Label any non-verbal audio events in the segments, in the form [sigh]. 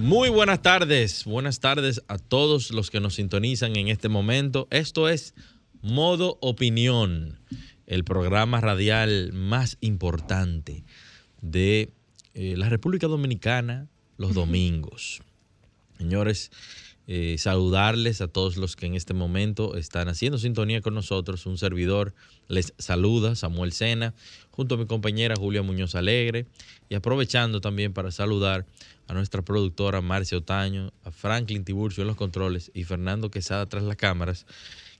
Muy buenas tardes, buenas tardes a todos los que nos sintonizan en este momento. Esto es Modo Opinión, el programa radial más importante de eh, la República Dominicana los domingos. Señores, eh, saludarles a todos los que en este momento están haciendo sintonía con nosotros. Un servidor les saluda, Samuel Sena, junto a mi compañera Julia Muñoz Alegre, y aprovechando también para saludar a nuestra productora Marcia Otaño, a Franklin Tiburcio en los controles y Fernando Quesada tras las cámaras,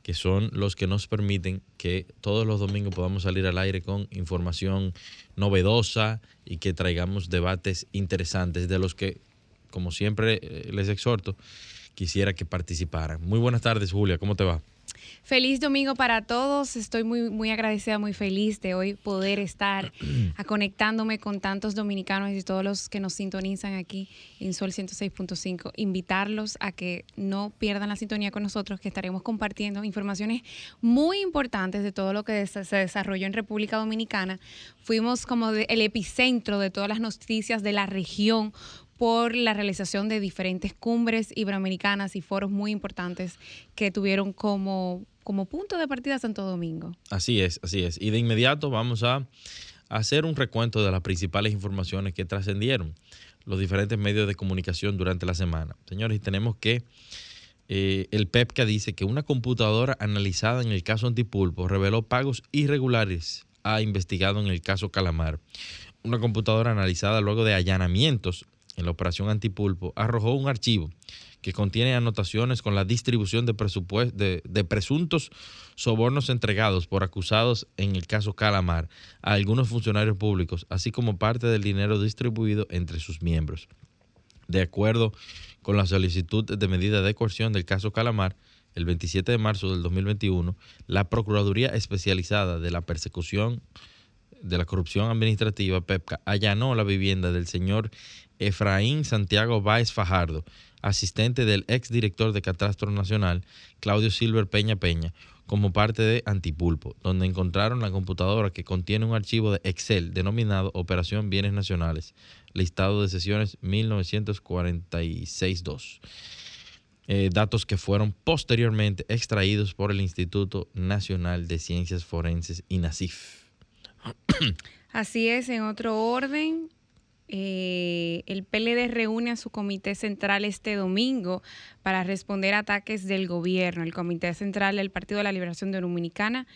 que son los que nos permiten que todos los domingos podamos salir al aire con información novedosa y que traigamos debates interesantes de los que, como siempre eh, les exhorto, quisiera que participaran. Muy buenas tardes, Julia, ¿cómo te va? Feliz domingo para todos. Estoy muy, muy agradecida, muy feliz de hoy poder estar [clears throat] conectándome con tantos dominicanos y todos los que nos sintonizan aquí en Sol 106.5. Invitarlos a que no pierdan la sintonía con nosotros, que estaremos compartiendo informaciones muy importantes de todo lo que se desarrolló en República Dominicana. Fuimos como el epicentro de todas las noticias de la región por la realización de diferentes cumbres iberoamericanas y foros muy importantes que tuvieron como, punto de partida Santo Domingo. Así es, así es. Y de inmediato vamos a hacer un recuento de las principales informaciones que trascendieron los diferentes medios de comunicación durante la semana. Señores, tenemos que eh, el PEPCA dice que una computadora analizada en el caso Antipulpo reveló pagos irregulares ha investigado en el caso Calamar. Una computadora analizada luego de allanamientos en la operación Antipulpo, arrojó un archivo que contiene anotaciones con la distribución de, de, de, presuntos sobornos entregados por acusados en el caso Calamar a algunos funcionarios públicos, así como parte del dinero distribuido entre sus miembros. De acuerdo con la solicitud de medida de coerción del caso Calamar, el 27 de marzo del 2021, la Procuraduría Especializada de la Persecución de la Corrupción Administrativa, PEPCA, allanó la vivienda del señor Efraín Santiago Báez Fajardo, asistente del exdirector de Catastro Nacional, Claudio Silver Peña Peña, como parte de Antipulpo, donde encontraron la computadora que contiene un archivo de Excel denominado Operación Bienes Nacionales, listado de sesiones 1946-2. Eh, datos que fueron posteriormente extraídos por el Instituto Nacional de Ciencias Forenses, INACIF. Así es, en otro orden, eh, el PLD reúne a su comité central este domingo para responder a ataques del gobierno. El comité central del Partido de la Liberación Dominicana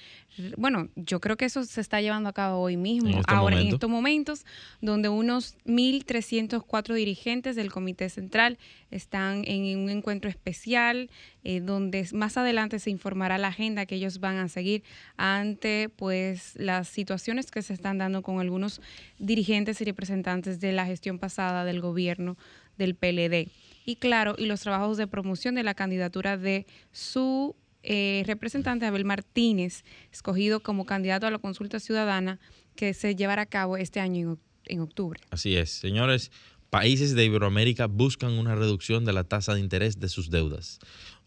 bueno, yo creo que eso se está llevando a cabo hoy mismo, ahora en estos momentos, donde unos 1.304 dirigentes del Comité Central están en un encuentro especial, eh, donde más adelante se informará la agenda que ellos van a seguir ante pues las situaciones que se están dando con algunos dirigentes y representantes de la gestión pasada del gobierno del PLD. Y claro, y los trabajos de promoción de la candidatura de su eh, representante Abel Martínez, escogido como candidato a la consulta ciudadana que se llevará a cabo este año en, octubre. Así es, señores. Países de Iberoamérica buscan una reducción de la tasa de interés de sus deudas.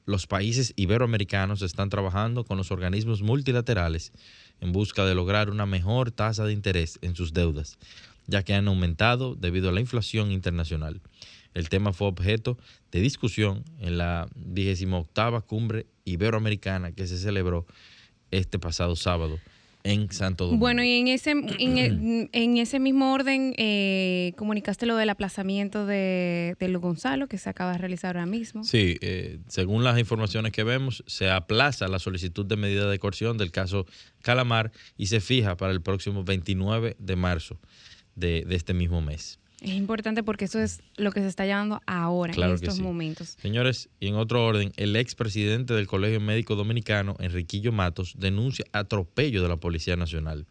Los países iberoamericanos están trabajando con los organismos multilaterales en busca de lograr una mejor tasa de interés en sus deudas, ya que han aumentado debido a la inflación internacional. El tema fue objeto de discusión en la 28 cumbre iberoamericana que se celebró este pasado sábado en Santo Domingo. Bueno, y en ese, en, ese mismo orden, eh, comunicaste lo del aplazamiento de, de Gonzalo, que se acaba de realizar ahora mismo. Sí, eh, según las informaciones que vemos, se aplaza la solicitud de medida de coerción del caso Calamar y se fija para el próximo 29 de marzo de este mismo mes. Es importante porque eso es lo que se está llevando ahora, en estos momentos. Señores, y en otro orden, el expresidente del Colegio Médico Dominicano, Enriquillo Matos, denuncia atropello de la Policía Nacional.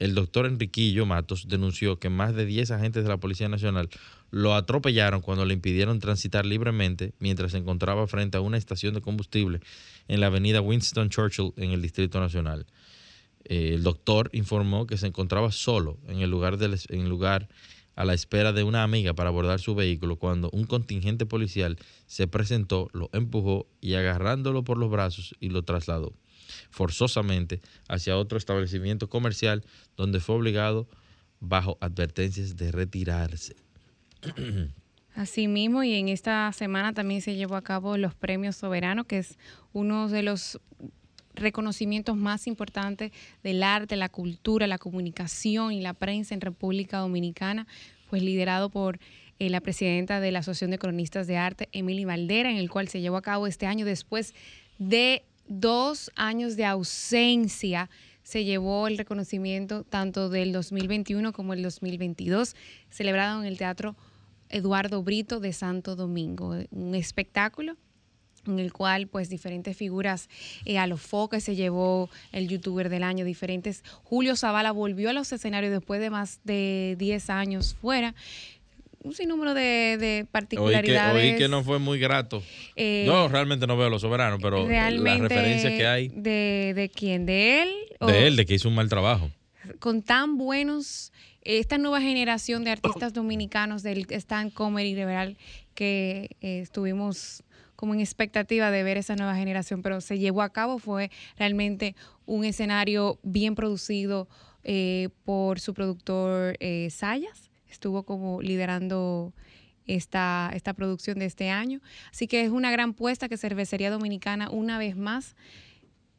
El doctor Enriquillo Matos denunció que más de 10 agentes de la Policía Nacional lo atropellaron cuando le impidieron transitar libremente mientras se encontraba frente a una estación de combustible en la avenida Winston Churchill en el Distrito Nacional. Eh, el doctor informó que se encontraba solo en el lugar, del, en lugar a la espera de una amiga para abordar su vehículo cuando un contingente policial se presentó, lo empujó y agarrándolo por los brazos y lo trasladó forzosamente hacia otro establecimiento comercial donde fue obligado bajo advertencias de retirarse. [clears throat] Asimismo, y en esta semana también se llevó a cabo los premios soberanos, que es uno de los reconocimientos más importantes del arte, la cultura, la comunicación y la prensa en República Dominicana, pues liderado por eh, la presidenta de la Asociación de Cronistas de Arte, Emily Valdera, en el cual se llevó a cabo este año. Después de dos años de ausencia se llevó el reconocimiento tanto del 2021 como el 2022, celebrado en el Teatro Eduardo Brito de Santo Domingo, un espectáculo en el cual pues diferentes figuras eh, a los foques se llevó el youtuber del año, diferentes. Julio Zavala volvió a los escenarios después de más de 10 años fuera un sinnúmero de, de particularidades. Oí que, no fue muy grato. Eh, Yo realmente no veo a los soberanos, pero las referencias que hay. ¿De, de quién? ¿De él? De él, de que hizo un mal trabajo. Con tan buenos, esta nueva generación de artistas dominicanos del stand comedy liberal que eh, estuvimos como en expectativa de ver esa nueva generación, pero se llevó a cabo, fue realmente un escenario bien producido eh, por su productor Sayas estuvo como liderando esta, esta producción de este año. Así que es una gran puesta que Cervecería Dominicana una vez más,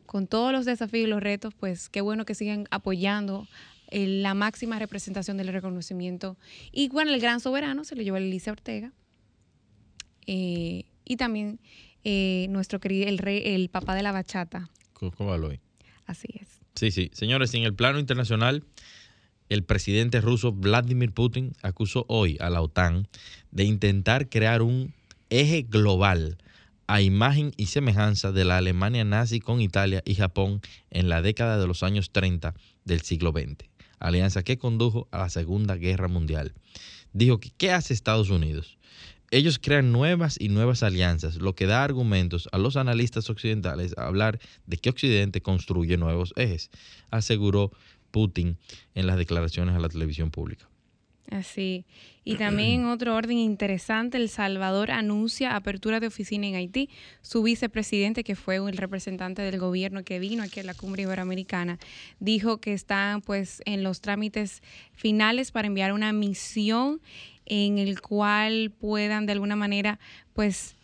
con todos los desafíos y los retos, pues qué bueno que sigan apoyando eh, la máxima representación del reconocimiento. Y bueno, el gran soberano se lo llevó a Elisa Ortega. Eh, y también eh, nuestro querido, el rey, el papá de la bachata. Así es. Sí, sí. Señores, en el plano internacional, el presidente ruso Vladimir Putin acusó hoy a la OTAN de intentar crear un eje global a imagen y semejanza de la Alemania nazi con Italia y Japón en la década de los años 30 del siglo XX, alianza que condujo a la Segunda Guerra Mundial. Dijo que ¿qué hace Estados Unidos? Ellos crean nuevas y nuevas alianzas, lo que da argumentos a los analistas occidentales a hablar de que Occidente construye nuevos ejes, aseguró Putin en las declaraciones a la televisión pública. Así. Y también en [clears throat] otro orden interesante, El Salvador anuncia apertura de oficina en Haití. Su vicepresidente, que fue el representante del gobierno que vino aquí a la cumbre iberoamericana, dijo que están pues en los trámites finales para enviar una misión en el cual puedan de alguna manera pues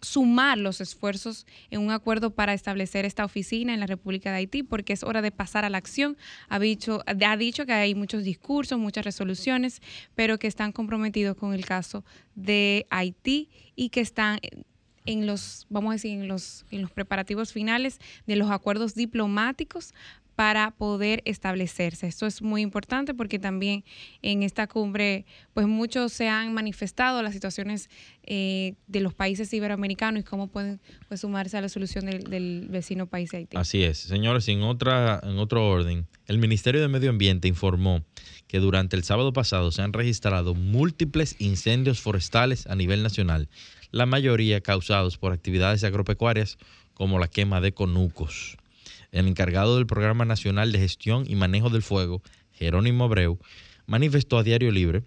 sumar los esfuerzos en un acuerdo para establecer esta oficina en la República de Haití, porque es hora de pasar a la acción. Ha dicho, ha dicho que hay muchos discursos, muchas resoluciones, pero que están comprometidos con el caso de Haití y que están en los, vamos a decir, en los, en los preparativos finales de los acuerdos diplomáticos para poder establecerse. Esto es muy importante porque también en esta cumbre, pues muchos se han manifestado las situaciones eh, de los países iberoamericanos y cómo pueden pues, sumarse a la solución del, vecino país de Haití. Así es, señores, en otra en otro orden, el Ministerio de Medio Ambiente informó que durante el sábado pasado se han registrado múltiples incendios forestales a nivel nacional, la mayoría causados por actividades agropecuarias como la quema de conucos el encargado del Programa Nacional de Gestión y Manejo del Fuego, Jerónimo Abreu, manifestó a Diario Libre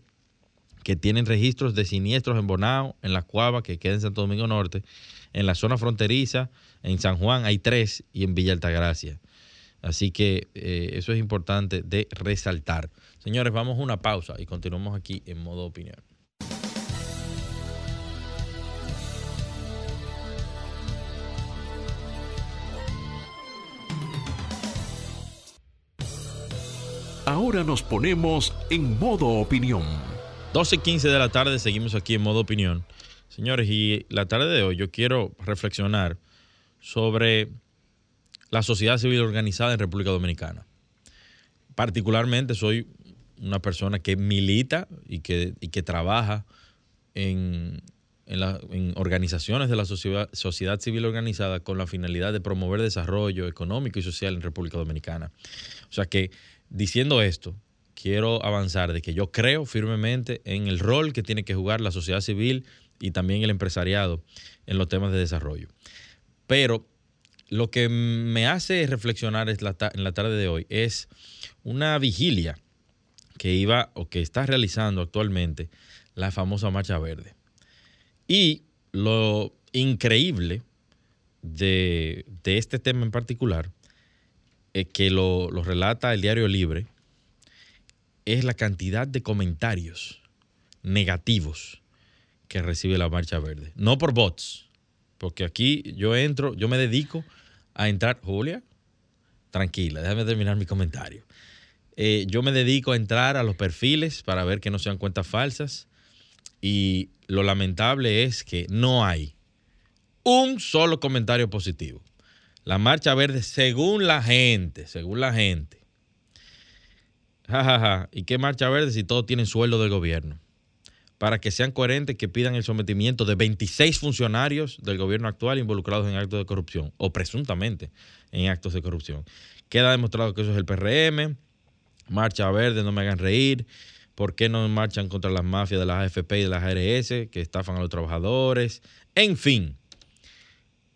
que tienen registros de siniestros en Bonao, en La Cuava, que queda en Santo Domingo Norte, en la zona fronteriza, en San Juan hay tres y en Villa Altagracia. Así que eh, eso es importante de resaltar. Señores, vamos a una pausa y continuamos aquí en modo opinión. Ahora nos ponemos en modo opinión. 12 y 15 de la tarde seguimos aquí en modo opinión. Señores, y la tarde de hoy yo quiero reflexionar sobre la sociedad civil organizada en República Dominicana. Particularmente soy una persona que milita y que, que trabaja en, en, organizaciones de la sociedad, sociedad civil organizada con la finalidad de promover desarrollo económico y social en República Dominicana. O sea que Diciendo esto, quiero avanzar de que yo creo firmemente en el rol que tiene que jugar la sociedad civil y también el empresariado en los temas de desarrollo. Pero lo que me hace reflexionar en la tarde de hoy es una vigilia que iba o que está realizando actualmente la famosa Marcha Verde. Y lo increíble de, este tema en particular, es que lo, lo relata el Diario Libre, es la cantidad de comentarios negativos que recibe la Marcha Verde. No por bots, porque aquí yo entro, yo me dedico a entrar. Julia, tranquila, déjame terminar mi comentario. Eh, yo me dedico a entrar a los perfiles para ver que no sean cuentas falsas y lo lamentable es que no hay un solo comentario positivo. La marcha verde, según la gente, según la gente. Ja, ¿Y qué marcha verde si todos tienen sueldo del gobierno? Para que sean coherentes, que pidan el sometimiento de 26 funcionarios del gobierno actual involucrados en actos de corrupción o presuntamente en actos de corrupción. Queda demostrado que eso es el PRM, Marcha Verde, no me hagan reír. ¿Por qué no marchan contra las mafias de las AFP y de las ARS que estafan a los trabajadores? En fin,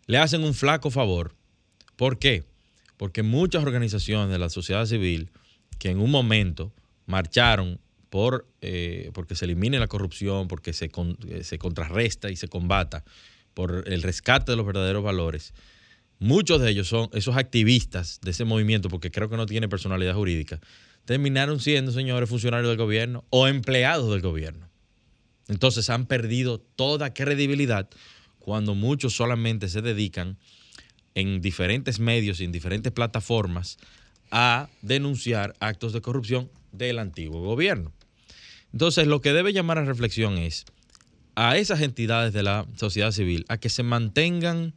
le hacen un flaco favor. ¿Por qué? Porque muchas organizaciones de la sociedad civil que en un momento marcharon por eh, porque se elimine la corrupción, porque se, eh, se contrarresta y se combata por el rescate de los verdaderos valores, muchos de ellos son esos activistas de ese movimiento, porque creo que no tiene personalidad jurídica, terminaron siendo, señores, funcionarios del gobierno o empleados del gobierno. Entonces han perdido toda credibilidad cuando muchos solamente se dedican en diferentes medios y en diferentes plataformas a denunciar actos de corrupción del antiguo gobierno. Entonces, lo que debe llamar a reflexión es a esas entidades de la sociedad civil a que se mantengan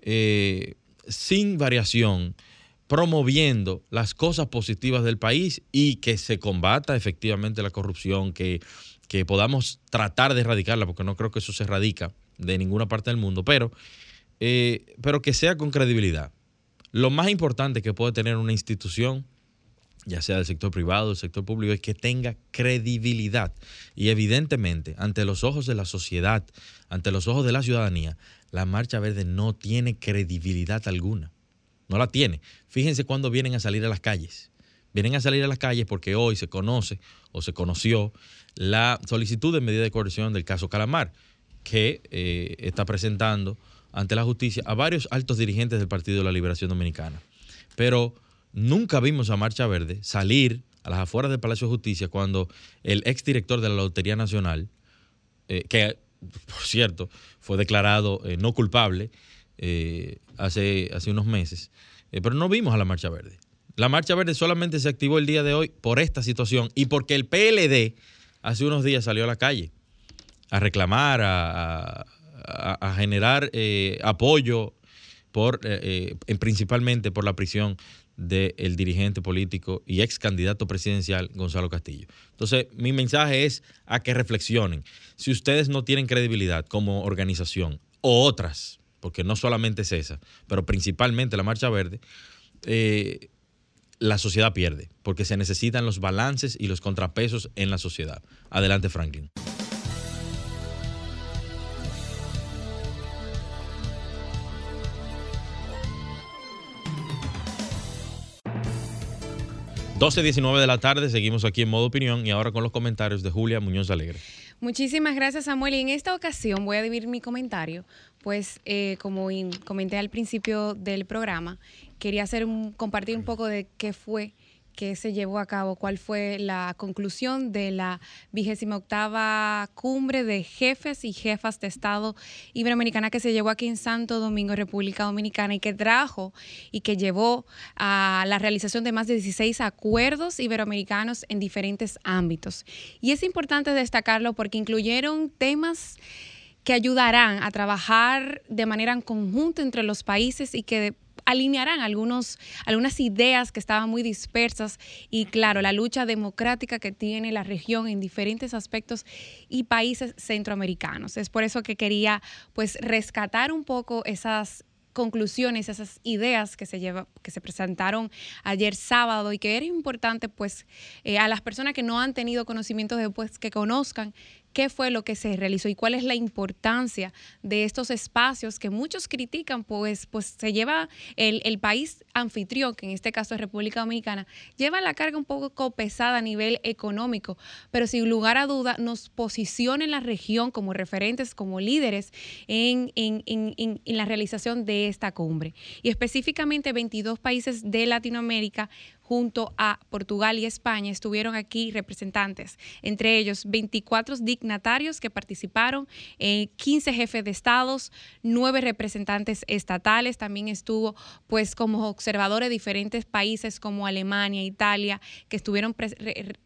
eh, sin variación promoviendo las cosas positivas del país y que se combata efectivamente la corrupción, que, que podamos tratar de erradicarla, porque no creo que eso se erradica de ninguna parte del mundo, pero, eh, pero que sea con credibilidad. Lo más importante que puede tener una institución, ya sea del sector privado, del sector público, es que tenga credibilidad. Y evidentemente, ante los ojos de la sociedad, ante los ojos de la ciudadanía, la Marcha Verde no tiene credibilidad alguna. No la tiene. Fíjense cuándo vienen a salir a las calles. Vienen a salir a las calles porque hoy se conoce o se conoció la solicitud de medida de coerción del caso Calamar, que eh, está presentando ante la justicia a varios altos dirigentes del Partido de la Liberación Dominicana. Pero nunca vimos a Marcha Verde salir a las afueras del Palacio de Justicia cuando el exdirector de la Lotería Nacional, eh, que por cierto fue declarado eh, no culpable, eh, hace, hace unos meses, pero no vimos a la Marcha Verde. La Marcha Verde solamente se activó el día de hoy por esta situación y porque el PLD hace unos días salió a la calle a reclamar, a, generar eh, apoyo por, principalmente por la prisión del dirigente político y ex candidato presidencial Gonzalo Castillo. Entonces, mi mensaje es a que reflexionen. Si ustedes no tienen credibilidad como organización o otras porque no solamente es esa, pero principalmente la Marcha Verde, eh, la sociedad pierde, porque se necesitan los balances y los contrapesos en la sociedad. Adelante, Franklin. ...12.19 de la tarde, seguimos aquí en modo opinión y ahora con los comentarios de Julia Muñoz Alegre. Muchísimas gracias, Samuel. Y en esta ocasión voy a dividir mi comentario pues eh, como comenté al principio del programa, quería hacer un, compartir un poco de qué fue que se llevó a cabo, cuál fue la conclusión de la vigésima octava cumbre de jefes y jefas de Estado Iberoamericana que se llevó aquí en Santo Domingo, República Dominicana, y que trajo y que llevó a la realización de más de 16 acuerdos iberoamericanos en diferentes ámbitos. Y es importante destacarlo porque incluyeron temas que ayudarán a trabajar de manera en conjunto entre los países y que alinearán algunos, algunas ideas que estaban muy dispersas y claro, la lucha democrática que tiene la región en diferentes aspectos y países centroamericanos. Es por eso que quería pues rescatar un poco esas conclusiones, esas ideas que se, lleva, que se presentaron ayer sábado y que era importante pues eh, a las personas que no han tenido conocimiento después que conozcan qué fue lo que se realizó y cuál es la importancia de estos espacios que muchos critican, pues, pues se lleva el, el, país anfitrión, que en este caso es República Dominicana, lleva la carga un poco pesada a nivel económico, pero sin lugar a duda nos posiciona en la región como referentes, como líderes en, en, en, en la realización de esta cumbre. Y específicamente 22 países de Latinoamérica junto a Portugal y España estuvieron aquí representantes, entre ellos 24 dignatarios que participaron, 15 jefes de estados, 9 representantes estatales, también estuvo pues como observadores de diferentes países como Alemania, Italia, que estuvieron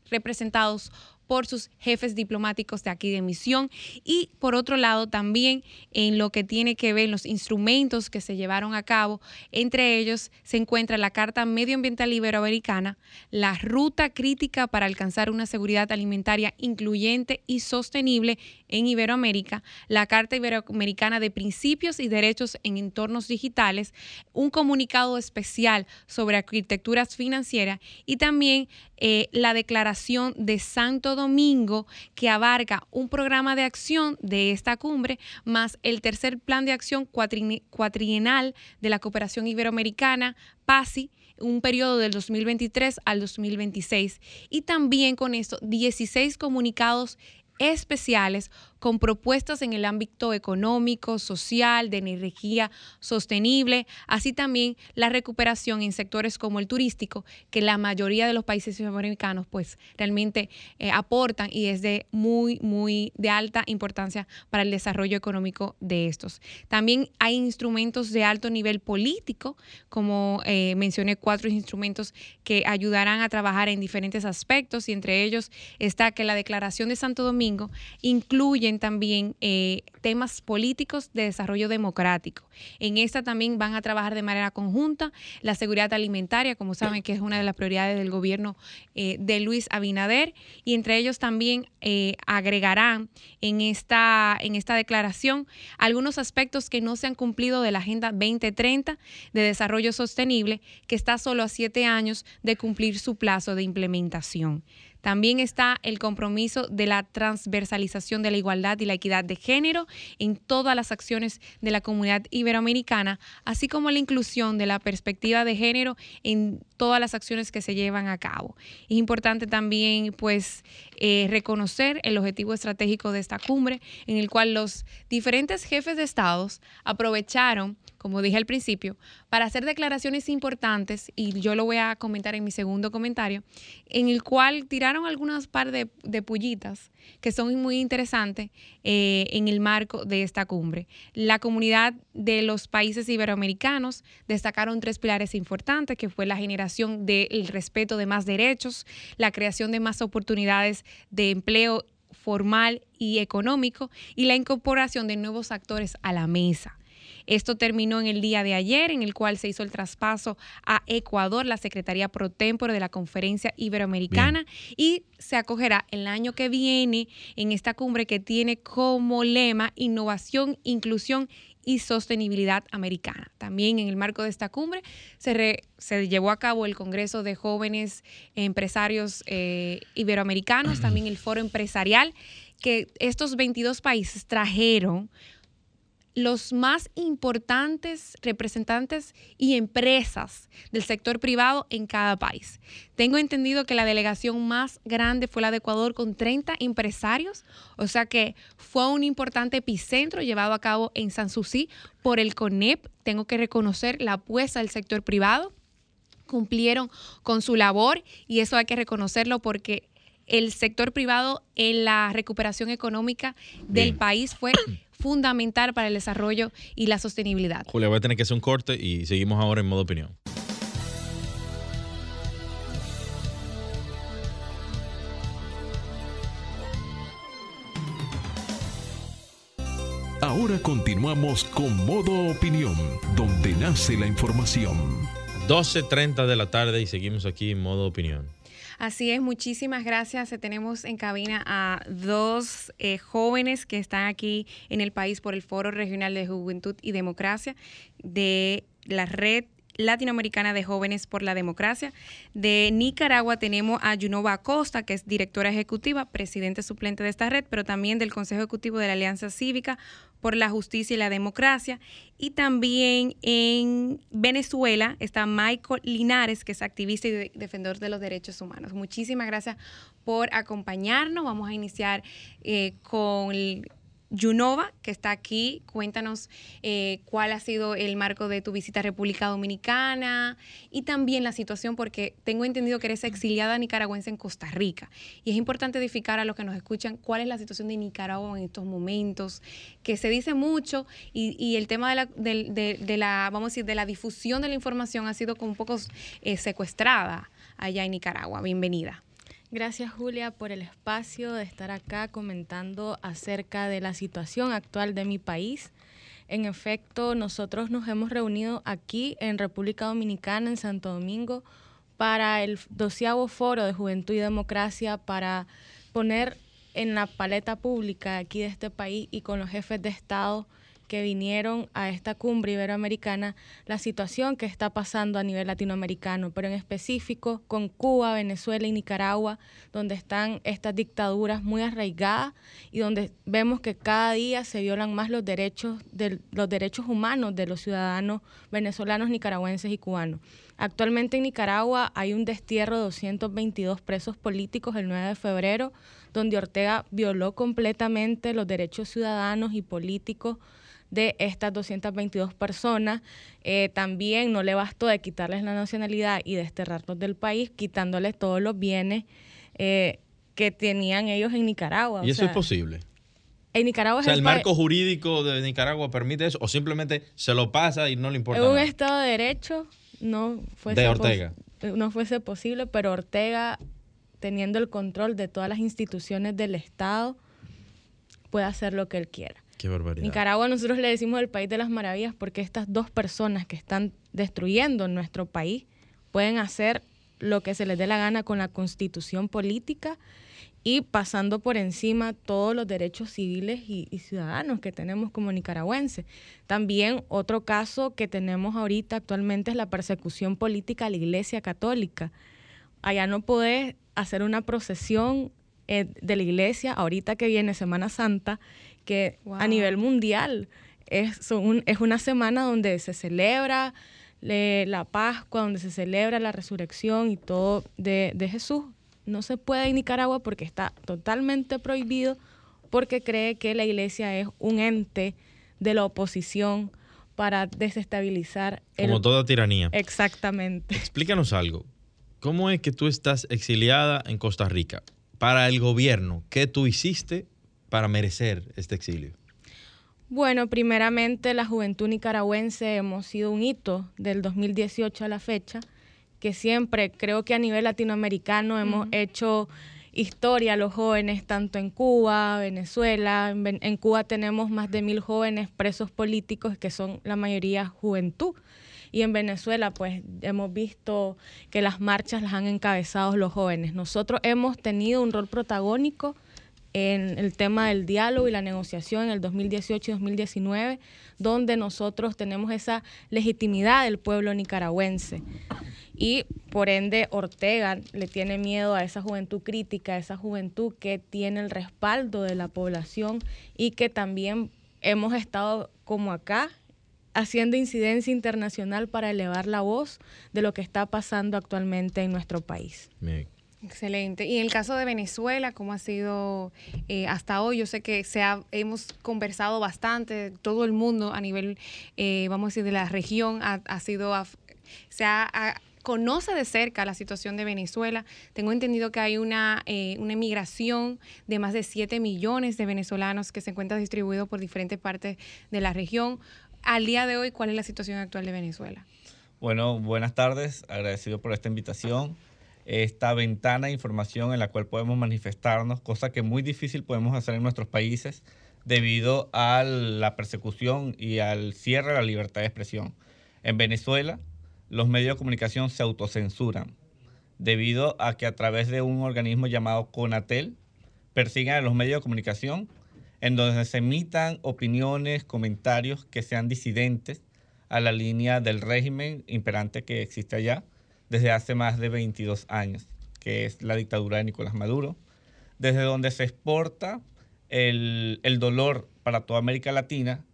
representados por sus jefes diplomáticos de aquí de misión. Y por otro lado también en lo que tiene que ver los instrumentos que se llevaron a cabo, entre ellos se encuentra la Carta Medioambiental Iberoamericana, la Ruta Crítica para alcanzar una seguridad alimentaria incluyente y sostenible en Iberoamérica, la Carta Iberoamericana de Principios y Derechos en Entornos Digitales, un comunicado especial sobre arquitecturas financieras y también eh, la Declaración de Santo Domingo, que abarca un programa de acción de esta cumbre, más el tercer plan de acción cuatrienal de la cooperación iberoamericana, PASI, un periodo del 2023 al 2026. Y también con esto, 16 comunicados especiales con propuestas en el ámbito económico, social, de energía sostenible, así también la recuperación en sectores como el turístico, que la mayoría de los países americanos pues realmente eh, aportan y es de muy, muy de alta importancia para el desarrollo económico de estos. También hay instrumentos de alto nivel político, como eh, mencioné, cuatro instrumentos que ayudarán a trabajar en diferentes aspectos y entre ellos está que la Declaración de Santo Domingo incluye también eh, temas políticos de desarrollo democrático. En esta también van a trabajar de manera conjunta la seguridad alimentaria, como saben que es una de las prioridades del gobierno eh, de Luis Abinader, y entre ellos también eh, agregarán en esta, en esta declaración algunos aspectos que no se han cumplido de la Agenda 2030 de Desarrollo Sostenible, que está solo a siete años de cumplir su plazo de implementación. También está el compromiso de la transversalización de la igualdad y la equidad de género en todas las acciones de la comunidad iberoamericana, así como la inclusión de la perspectiva de género en todas las acciones que se llevan a cabo. Es importante también pues eh, reconocer el objetivo estratégico de esta cumbre en el cual los diferentes jefes de estados aprovecharon como dije al principio, para hacer declaraciones importantes, y yo lo voy a comentar en mi segundo comentario, en el cual tiraron algunas par de, pullitas que son muy interesantes eh, en el marco de esta cumbre. La comunidad de los países iberoamericanos destacaron tres pilares importantes, que fue la generación del respeto de más derechos, la creación de más oportunidades de empleo formal y económico y la incorporación de nuevos actores a la mesa. Esto terminó en el día de ayer, en el cual se hizo el traspaso a Ecuador, la Secretaría Pro Tempore de la Conferencia Iberoamericana, y se acogerá el año que viene en esta cumbre que tiene como lema innovación, inclusión y sostenibilidad americana. También en el marco de esta cumbre se, se llevó a cabo el Congreso de Jóvenes Empresarios eh, Iberoamericanos, también el Foro Empresarial, que estos 22 países trajeron los más importantes representantes y empresas del sector privado en cada país. Tengo entendido que la delegación más grande fue la de Ecuador con 30 empresarios, o sea que fue un importante epicentro llevado a cabo en Sanssouci por el CONEP. Tengo que reconocer la apuesta del sector privado. Cumplieron con su labor y eso hay que reconocerlo porque el sector privado en la recuperación económica del país fue [coughs] fundamental para el desarrollo y la sostenibilidad. Julia, voy a tener que hacer un corte y seguimos ahora en modo opinión. Ahora continuamos con modo opinión, donde nace la información. 12.30 de la tarde y seguimos aquí en modo opinión. Así es, muchísimas gracias. Tenemos en cabina a dos eh, jóvenes que están aquí en el país por el Foro Regional de Juventud y Democracia de la red Latinoamericana de Jóvenes por la Democracia. De Nicaragua tenemos a Junova Acosta, que es directora ejecutiva, presidente suplente de esta red, pero también del Consejo Ejecutivo de la Alianza Cívica por la Justicia y la Democracia. Y también en Venezuela está Michael Linares, que es activista y defensor de los derechos humanos. Muchísimas gracias por acompañarnos. Vamos a iniciar eh, con... El, Junova, que está aquí. Cuéntanos eh, cuál ha sido el marco de tu visita a República Dominicana y también la situación, porque tengo entendido que eres exiliada nicaragüense en Costa Rica. Y es importante edificar a los que nos escuchan cuál es la situación de Nicaragua en estos momentos, que se dice mucho y, el tema de la, de, la, vamos a decir, de la difusión de la información ha sido como un poco eh, secuestrada allá en Nicaragua. Bienvenida. Gracias Julia por el espacio de estar acá comentando acerca de la situación actual de mi país. En efecto, nosotros nos hemos reunido aquí en República Dominicana, en Santo Domingo, para el doceavo foro de Juventud y Democracia, para poner en la paleta pública aquí de este país y con los jefes de Estado que vinieron a esta cumbre iberoamericana la situación que está pasando a nivel latinoamericano, pero en específico con Cuba, Venezuela y Nicaragua, donde están estas dictaduras muy arraigadas y donde vemos que cada día se violan más los derechos, de, los derechos humanos de los ciudadanos venezolanos, nicaragüenses y cubanos. Actualmente en Nicaragua hay un destierro de 222 presos políticos el 9 de febrero, donde Ortega violó completamente los derechos ciudadanos y políticos de estas 222 personas. Eh, también no le bastó de quitarles la nacionalidad y desterrarlos del país, quitándoles todos los bienes eh, que tenían ellos en Nicaragua. ¿Y eso es posible? En Nicaragua o sea, el marco jurídico de Nicaragua permite eso o simplemente se lo pasa y no le importa. En un nada? Estado de Derecho no fuese, de Ortega. no fuese posible, pero Ortega, teniendo el control de todas las instituciones del Estado, puede hacer lo que él quiera. Nicaragua nosotros le decimos el país de las maravillas porque estas dos personas que están destruyendo nuestro país pueden hacer lo que se les dé la gana con la constitución política y pasando por encima todos los derechos civiles y, y, ciudadanos que tenemos como nicaragüenses. También otro caso que tenemos ahorita actualmente es la persecución política a la Iglesia Católica. Allá no podés hacer una procesión eh, de la iglesia ahorita que viene Semana Santa que a nivel mundial es, es una semana donde se celebra la Pascua, donde se celebra la resurrección y todo de, de Jesús. No se puede en Nicaragua porque está totalmente prohibido, porque cree que la iglesia es un ente de la oposición para desestabilizar. Como toda tiranía. Exactamente. Explícanos algo. ¿Cómo es que tú estás exiliada en Costa Rica? Para el gobierno, ¿qué tú hiciste para merecer este exilio? Bueno, primeramente la juventud nicaragüense hemos sido un hito del 2018 a la fecha, que siempre creo que a nivel latinoamericano hemos hecho historia los jóvenes, tanto en Cuba, Venezuela. En, en, Cuba tenemos más de mil jóvenes presos políticos que son la mayoría juventud. Y en Venezuela, pues hemos visto que las marchas las han encabezado los jóvenes. Nosotros hemos tenido un rol protagónico en el tema del diálogo y la negociación en el 2018 y 2019, donde nosotros tenemos esa legitimidad del pueblo nicaragüense. Y por ende Ortega le tiene miedo a esa juventud crítica, a esa juventud que tiene el respaldo de la población y que también hemos estado como acá haciendo incidencia internacional para elevar la voz de lo que está pasando actualmente en nuestro país. Excelente. Y en el caso de Venezuela, ¿cómo ha sido eh, hasta hoy? Yo sé que se hemos conversado bastante, todo el mundo a nivel, eh, vamos a decir, de la región ha, sido, se ha, conoce de cerca la situación de Venezuela. Tengo entendido que hay una, eh, una emigración de más de 7 millones de venezolanos que se encuentran distribuidos por diferentes partes de la región. Al día de hoy, ¿cuál es la situación actual de Venezuela? Bueno, buenas tardes, agradecido por esta invitación esta ventana de información en la cual podemos manifestarnos, cosa que muy difícil podemos hacer en nuestros países debido a la persecución y al cierre de la libertad de expresión. En Venezuela, los medios de comunicación se autocensuran debido a que a través de un organismo llamado CONATEL persigan a los medios de comunicación en donde se emitan opiniones, comentarios que sean disidentes a la línea del régimen imperante que existe allá desde hace más de 22 años, que es la dictadura de Nicolás Maduro, desde donde se exporta el, dolor para toda América Latina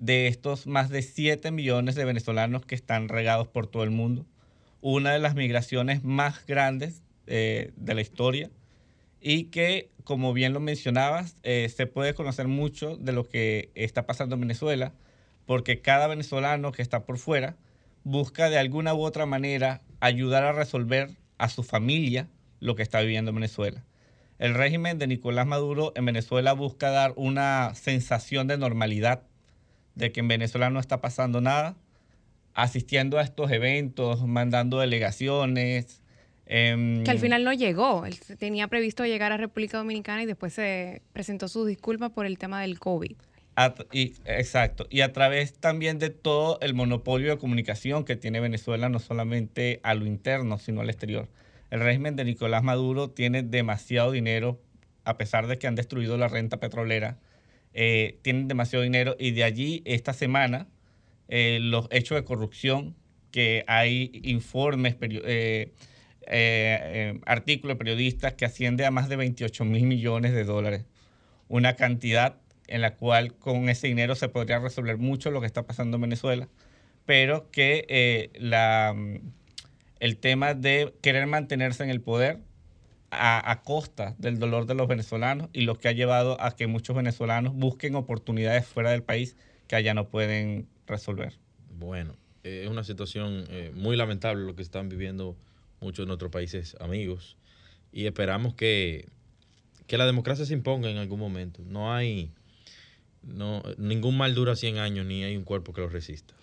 de estos más de 7 millones de venezolanos que están regados por todo el mundo. Una de las migraciones más grandes eh, de la historia y que, como bien lo mencionabas, eh, se puede conocer mucho de lo que está pasando en Venezuela, porque cada venezolano que está por fuera busca de alguna u otra manera ayudar a resolver a su familia lo que está viviendo en Venezuela. El régimen de Nicolás Maduro en Venezuela busca dar una sensación de normalidad, de que en Venezuela no está pasando nada, asistiendo a estos eventos, mandando delegaciones, Em, que al final no llegó. Él tenía previsto llegar a República Dominicana y después se presentó su disculpa por el tema del COVID. Y, exacto. Y a través también de todo el monopolio de comunicación que tiene Venezuela, no solamente a lo interno, sino al exterior. El régimen de Nicolás Maduro tiene demasiado dinero, a pesar de que han destruido la renta petrolera, eh, tienen demasiado dinero y de allí esta semana eh, los hechos de corrupción, que hay informes, eh, eh, artículos periodistas que asciende a más de 28 mil millones de dólares. Una cantidad en la cual con ese dinero se podría resolver mucho lo que está pasando en Venezuela, pero que eh, la, mm, el tema de querer mantenerse en el poder a, costa del dolor de los venezolanos y lo que ha llevado a que muchos venezolanos busquen oportunidades fuera del país que allá no pueden resolver. Bueno, es una situación muy lamentable lo que están viviendo muchos de nuestros países amigos, y esperamos que, que la democracia se imponga en algún momento. No hay no, ningún mal dura 100 años ni hay un cuerpo que lo resista.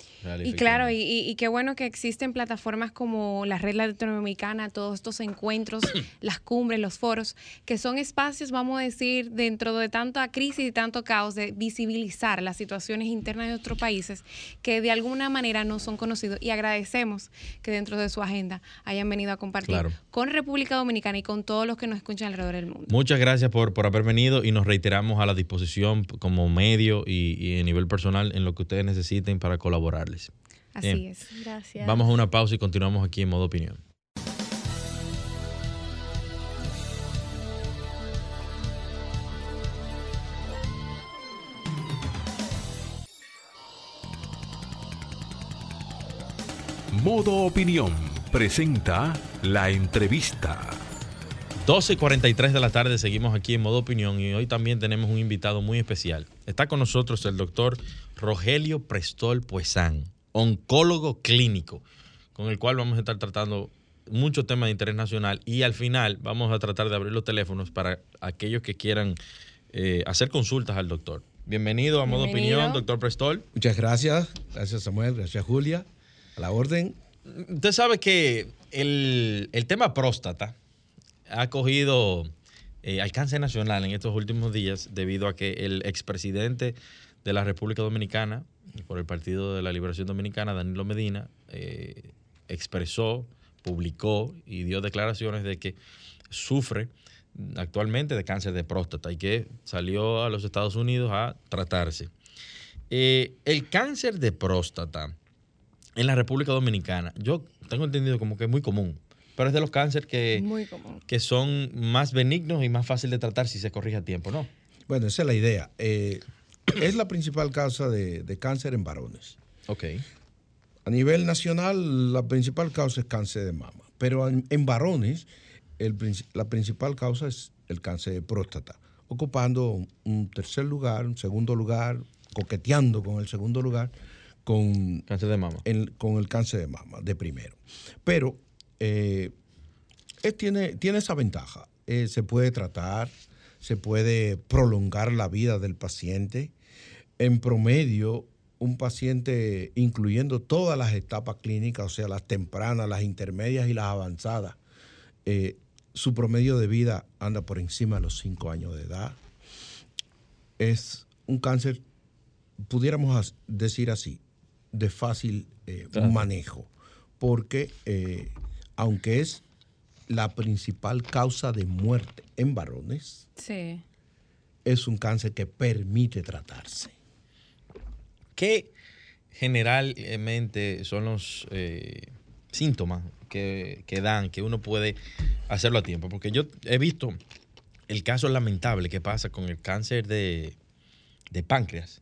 Y claro, y, qué bueno que existen plataformas como la Red Latinoamericana, todos estos encuentros, [clears throat] las cumbres, los foros, que son espacios, vamos a decir, dentro de tanta crisis y tanto caos, de visibilizar las situaciones internas de otros países que de alguna manera no son conocidos. Y agradecemos que dentro de su agenda hayan venido a compartir con República Dominicana y con todos los que nos escuchan alrededor del mundo. Muchas gracias por, por haber venido y nos reiteramos a la disposición como medio y, y a nivel personal en lo que ustedes necesiten para colaborar. Así es. Gracias. Vamos a una pausa y continuamos aquí en modo opinión. Modo Opinión presenta la entrevista. 12.43 de la tarde seguimos aquí en Modo Opinión y hoy también tenemos un invitado muy especial. Está con nosotros el doctor Rogelio Prestol Puesán, oncólogo clínico, con el cual vamos a estar tratando muchos temas de interés nacional y al final vamos a tratar de abrir los teléfonos para aquellos que quieran eh, hacer consultas al doctor. Bienvenido a Modo Opinión, doctor Prestol. Muchas gracias. Gracias Samuel, gracias Julia. A la orden. Usted sabe que el, el tema próstata ha cogido eh, alcance nacional en estos últimos días debido a que el expresidente de la República Dominicana, por el Partido de la Liberación Dominicana, Danilo Medina, eh, expresó, publicó y dio declaraciones de que sufre actualmente de cáncer de próstata y que salió a los Estados Unidos a tratarse. Eh, el cáncer de próstata en la República Dominicana, yo tengo entendido como que es muy común pero es de los cánceres que, que son más benignos y más fáciles de tratar si se corrige a tiempo, ¿no? Bueno, esa es la idea. Eh, es la principal causa de, cáncer en varones. Ok. A nivel nacional, la principal causa es cáncer de mama, pero en, varones, la principal causa es el cáncer de próstata, ocupando un tercer lugar, un segundo lugar, coqueteando con el segundo lugar, con, cáncer de mama. con el cáncer de mama, de primero. Pero eh, tiene, tiene esa ventaja. Eh, se puede tratar, se puede prolongar la vida del paciente. En promedio, un paciente, incluyendo todas las etapas clínicas, o sea, las tempranas, las intermedias y las avanzadas, eh, su promedio de vida anda por encima de los 5 años de edad. Es un cáncer, pudiéramos decir así, de fácil manejo, porque aunque es la principal causa de muerte en varones Sí. es un cáncer que permite tratarse. ¿Qué generalmente son los eh, síntomas que, que dan que uno puede hacerlo a tiempo? Porque yo he visto el caso lamentable que pasa con el cáncer de, de páncreas,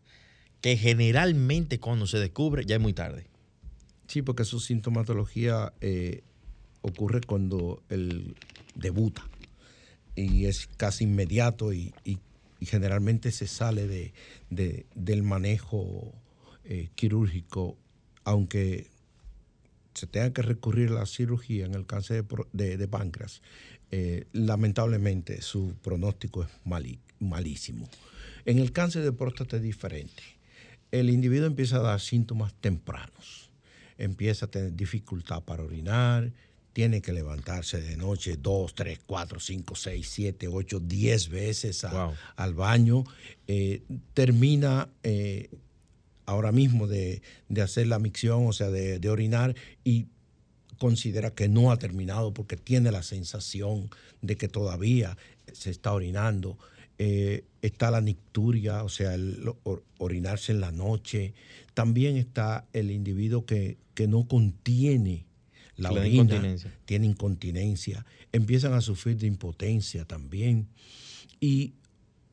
que generalmente cuando se descubre ya es muy tarde. Sí, porque su sintomatología eh, ocurre cuando él debuta y es casi inmediato y, generalmente se sale de, de- del manejo eh, quirúrgico, aunque se tenga que recurrir a la cirugía en el cáncer de, de- páncreas, eh, lamentablemente su pronóstico es malísimo. En el cáncer de próstata es diferente. El individuo empieza a dar síntomas tempranos. Empieza a tener dificultad para orinar, tiene que levantarse de noche dos, tres, cuatro, cinco, seis, siete, ocho, diez veces a- Wow. al baño. Eh, termina eh, ahora mismo de, de hacer la micción, o sea, de, de orinar, y considera que no ha terminado porque tiene la sensación de que todavía se está orinando. Eh, está la nicturia, o sea, el or- orinarse en la noche. También está el individuo que, que no contiene la orina, incontinencia. tiene incontinencia. Empiezan a sufrir de impotencia también. Y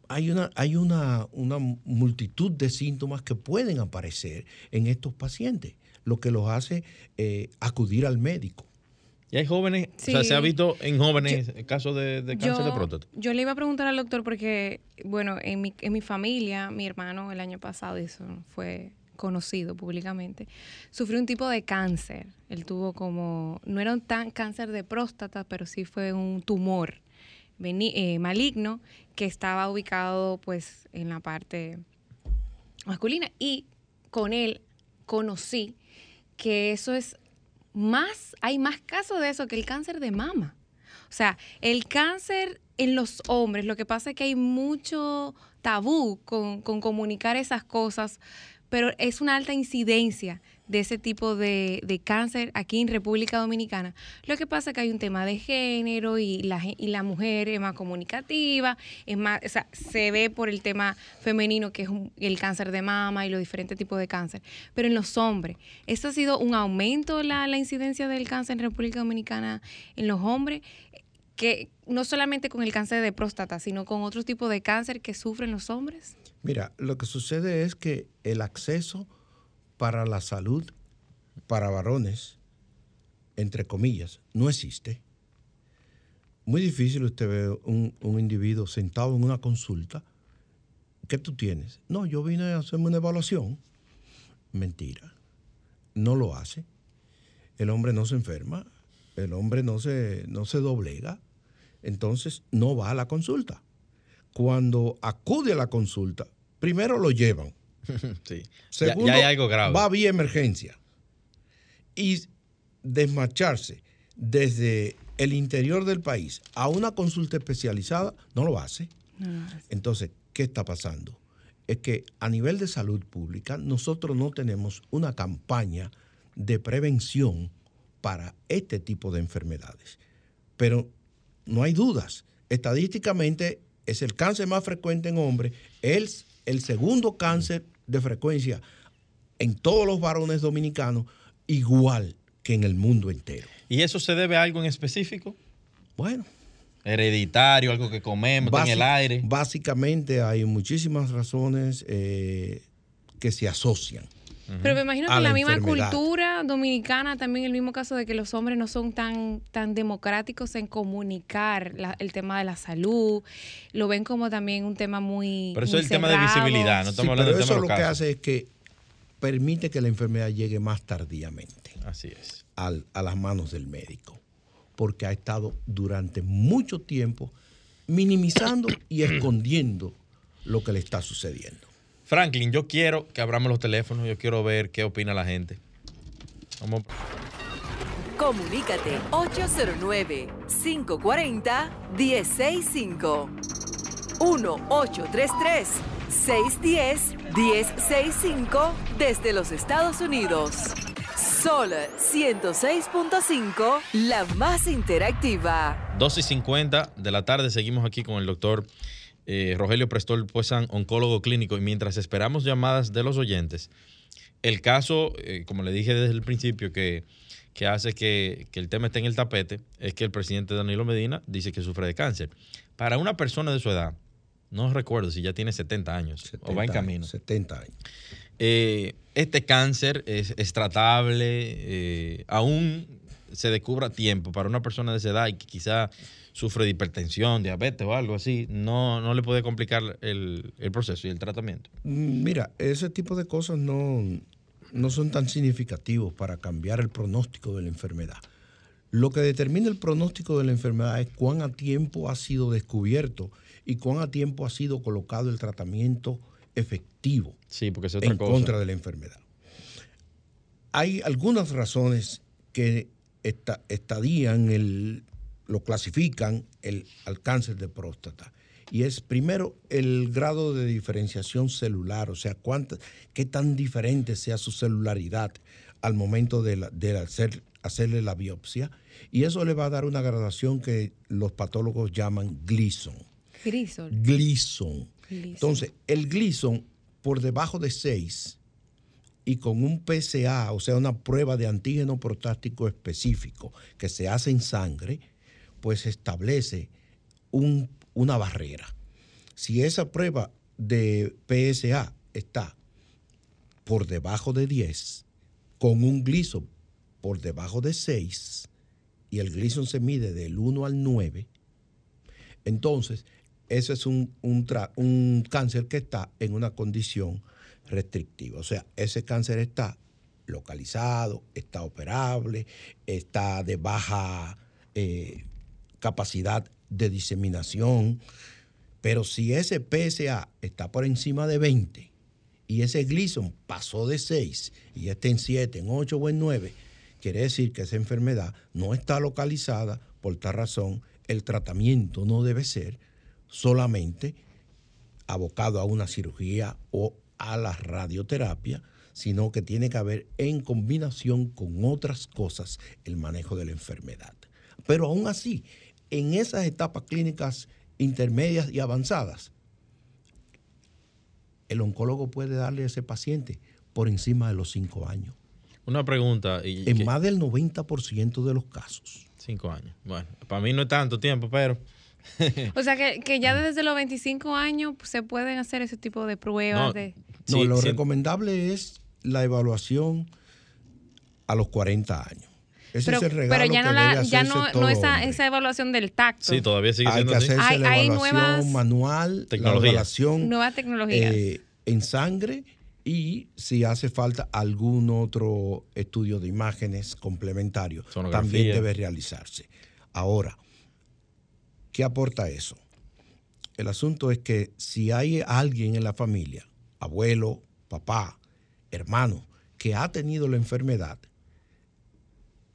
hay una, hay una, una multitud de síntomas que pueden aparecer en estos pacientes, lo que los hace eh, acudir al médico. Y hay jóvenes, o sea, se ha visto en jóvenes casos de, de cáncer de próstata. yo le iba a preguntar al doctor porque, bueno, en mi, en mi familia, mi hermano el año pasado, eso fue conocido públicamente, sufrió un tipo de cáncer. Él tuvo como, no era un tan cáncer de próstata, pero sí fue un tumor eh, maligno que estaba ubicado pues en la parte masculina. Y con él conocí que eso es más, hay más casos de eso que el cáncer de mama. O sea, el cáncer en los hombres, lo que pasa es que hay mucho tabú con comunicar esas cosas, pero es una alta incidencia de ese tipo de, de cáncer aquí en República Dominicana. Lo que pasa es que hay un tema de género y la, y la mujer es más comunicativa, es más, o sea, se ve por el tema femenino que es un- el cáncer de mama y los diferentes tipos de cáncer. Pero en los hombres, ¿esto ha sido un aumento la, la incidencia del cáncer en República Dominicana en los hombres? Que no solamente con el cáncer de próstata, sino con otros tipos de cáncer que sufren los hombres? Mira, lo que sucede es que el acceso para la salud para varones, entre comillas, no existe. Muy difícil usted ve un, un individuo sentado en una consulta. ¿Qué tú tienes? No, yo vine a hacerme una evaluación. Mentira. No lo hace. El hombre no se enferma. El hombre no se, no se doblega. Entonces no va a la consulta. Cuando acude a la consulta, primero lo llevan. [laughs] sí. Ya- Segundo, ya, hay algo grave. va vía emergencia. Y desmarcharse desde el interior del país a una consulta especializada, no lo hace. Entonces, ¿qué está pasando? Es que a nivel de salud pública, nosotros no tenemos una campaña de prevención para este tipo de enfermedades. Pero no hay dudas. Estadísticamente es el cáncer más frecuente en hombres, es el segundo cáncer de frecuencia en todos los varones dominicanos, igual que en el mundo entero. ¿Y eso se debe a algo en específico? Bueno, Hereditario, algo que comemos, en el aire. básicamente hay muchísimas razones eh, que se asocian. Pero me imagino que la, la misma cultura dominicana también el mismo caso de que los hombres no son tan, tan democráticos en comunicar la- el tema de la salud. Lo ven como también un tema muy. Pero eso muy es el tema de visibilidad, no Sí, estamos hablando pero del eso lo que hace es que permite que la enfermedad llegue más tardíamente Así es. al- a las manos del médico, porque ha estado durante mucho tiempo minimizando y escondiendo lo que le está sucediendo. Franklin, yo quiero que abramos los teléfonos, yo quiero ver qué opina la gente. Vamos. Comunícate 809-540-1065. 1-833-610-1065 desde los Estados Unidos. Sol 106.5, la más interactiva. 2 y 50 de la tarde, seguimos aquí con el doctor eh, Rogelio Prestol Puesan, oncólogo clínico, y mientras esperamos llamadas de los oyentes, el caso, eh, como le dije desde el principio, que, que hace que, que, el tema esté en el tapete, es que el presidente Danilo Medina dice que sufre de cáncer. Para una persona de su edad, no recuerdo si ya tiene 70 años o va en camino. 70 años. Eh, este cáncer es, es tratable, eh, aún se descubra a tiempo para una persona de esa edad y que quizá sufre de hipertensión, diabetes o algo así, no, no le puede complicar el, el proceso y el tratamiento. Mm, mira, ese tipo de cosas no, no son tan significativos para cambiar el pronóstico de la enfermedad. Lo que determina el pronóstico de la enfermedad es cuán a tiempo ha sido descubierto y cuán a tiempo ha sido colocado el tratamiento efectivo sí, porque es otra en cosa. contra de la enfermedad. Hay algunas razones que esta, estadían, el, lo clasifican el, al cáncer de próstata. Y es primero el grado de diferenciación celular, o sea, cuánta, qué tan diferente sea su celularidad al momento de, la, de hacer, hacerle la biopsia. Y eso le va a dar una gradación que los patólogos llaman Gleason. Gleason. Gleason. Entonces, el Gleason por debajo de 6 y con un PSA, o sea, una prueba de antígeno prostático específico que se hace en sangre, pues establece un, una barrera. Si esa prueba de PSA está por debajo de 10, con un Gleason por debajo de 6, y el Gleason se mide del 1 al 9, entonces ese es un, un, un, cáncer que está en una condición restrictiva. O sea, ese cáncer está localizado, está operable, está de baja eh, capacidad de diseminación, pero si ese PSA está por encima de 20 y ese Gleason pasó de 6 y está en 7, en 8 o en 9, quiere decir que esa enfermedad no está localizada, por tal razón el tratamiento no debe ser solamente abocado a una cirugía o a la radioterapia, sino que tiene que haber en combinación con otras cosas el manejo de la enfermedad. Pero aún así, en esas etapas clínicas intermedias y avanzadas, el oncólogo puede darle a ese paciente por encima de los cinco años. Una pregunta. Y en que, más del 90% de los casos. Cinco años. Bueno, para mí no es tanto tiempo, pero... [laughs] o sea que, que, ya desde los 25 años pues, se pueden hacer ese tipo de pruebas. No, de... no sí, lo sí. recomendable es la evaluación a los 40 años. Ese pero, es el regalo pero ya no, que la, debe ya no, todo no esa, evaluación del tacto. Sí, todavía sigue Hay siendo que así. hacerse Hay- la hay evaluación nuevas- manual, Tecnología. la evaluación Nuevas tecnologías. eh, en sangre y si hace falta algún otro estudio de imágenes complementario, Sonografía. también debe realizarse. Ahora, ¿qué aporta eso? El asunto es que si hay alguien en la familia, abuelo, papá, hermano, que ha tenido la enfermedad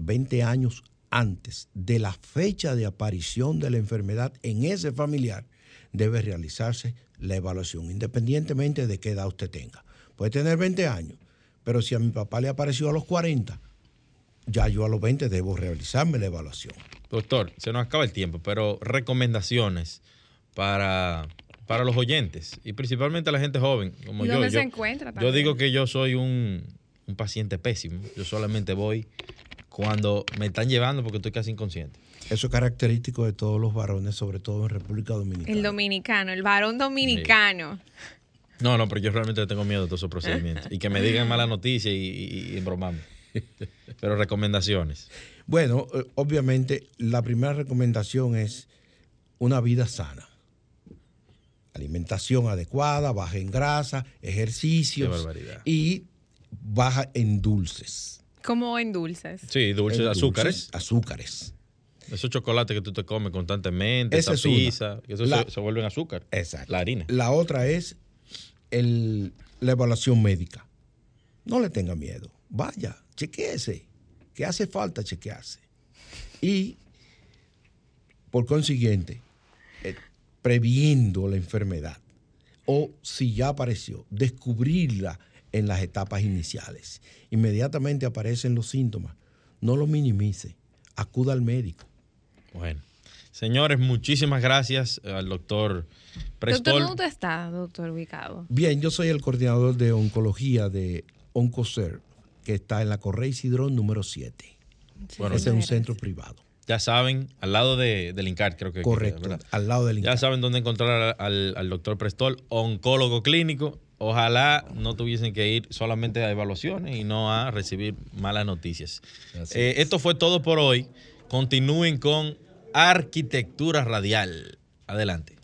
20 años antes de la fecha de aparición de la enfermedad en ese familiar, debe realizarse la evaluación, independientemente de qué edad usted tenga. Puede tener 20 años, pero si a mi papá le apareció a los 40, ya yo a los 20 debo realizarme la evaluación. Doctor, se nos acaba el tiempo, pero recomendaciones para, para los oyentes y principalmente a la gente joven como ¿Y yo. dónde yo, se encuentra yo digo que yo soy un, un paciente pésimo. Yo solamente voy cuando me están llevando porque estoy casi inconsciente. Eso es característico de todos los varones, sobre todo en República Dominicana. El dominicano, el varón dominicano. No, no, pero yo realmente tengo miedo de todos esos procedimientos. Y que me digan mala noticia y, y. Pero recomendaciones. Bueno, eh, obviamente la primera recomendación es una vida sana. Alimentación adecuada, baja en grasa, ejercicios Qué barbaridad. y baja en dulces. Como en dulces. Sí, dulces, En azúcares. dulces, azúcares. Esos chocolates que tú te comes constantemente, Esa esa es una. pizza, que eso La- se, se vuelve en azúcar. Exacto. La harina. La otra es el- la evaluación médica. No le tenga miedo. Vaya, chequeese. Que hace falta chequearse. Y, por consiguiente, eh, previendo la enfermedad, o si ya apareció, descubrirla en las etapas iniciales. Inmediatamente aparecen los síntomas. No lo minimice. Acuda al médico. Bueno. Señores, muchísimas gracias al doctor Prestol. ¿dónde está, doctor, ubicado? Bien, yo soy el coordinador de oncología de Oncocer, que está en la Correy Sidrón número 7. Ese es un centro privado. Ya saben, al lado de, del INCAR, creo que. Correcto, al lado del INCAR. Ya saben dónde encontrar al, al doctor Prestol, oncólogo clínico. Ojalá no tuviesen que ir solamente a evaluaciones y no a recibir malas noticias. Eh, esto fue todo por hoy. Continúen con arquitectura radial. Adelante.